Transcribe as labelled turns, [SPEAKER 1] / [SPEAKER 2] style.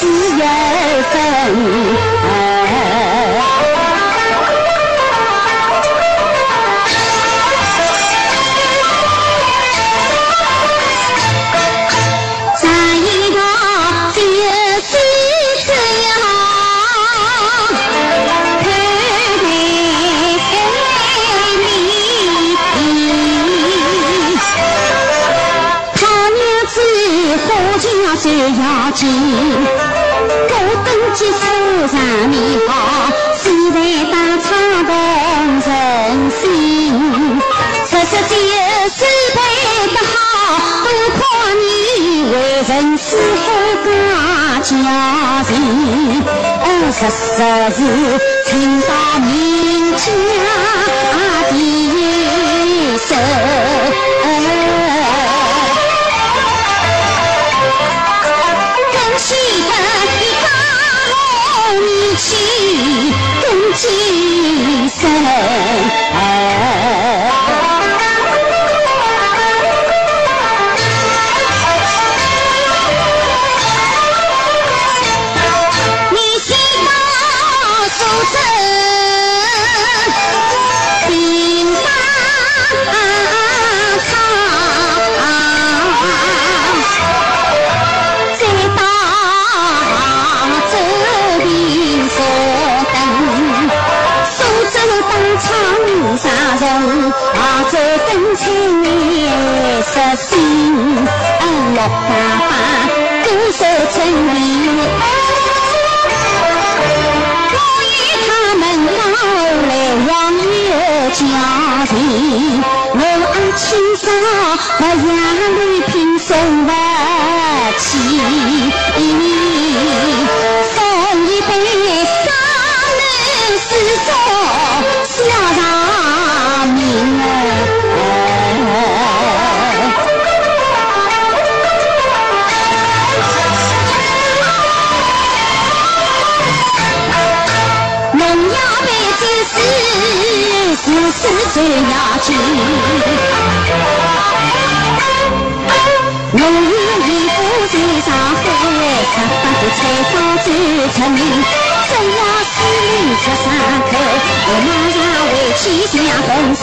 [SPEAKER 1] すげ。最要紧。我登基手上面好，时代大昌动人心。出世就手配得好，多亏你为人四海家家人。哦，实实是听到名爸爸多少春雨，我与他们老来往有交情，我爱青纱和雅丽萍送不起。最要紧，我有一副在上海，十八的采访最出名。只要是你出山口，我马上回去向东行。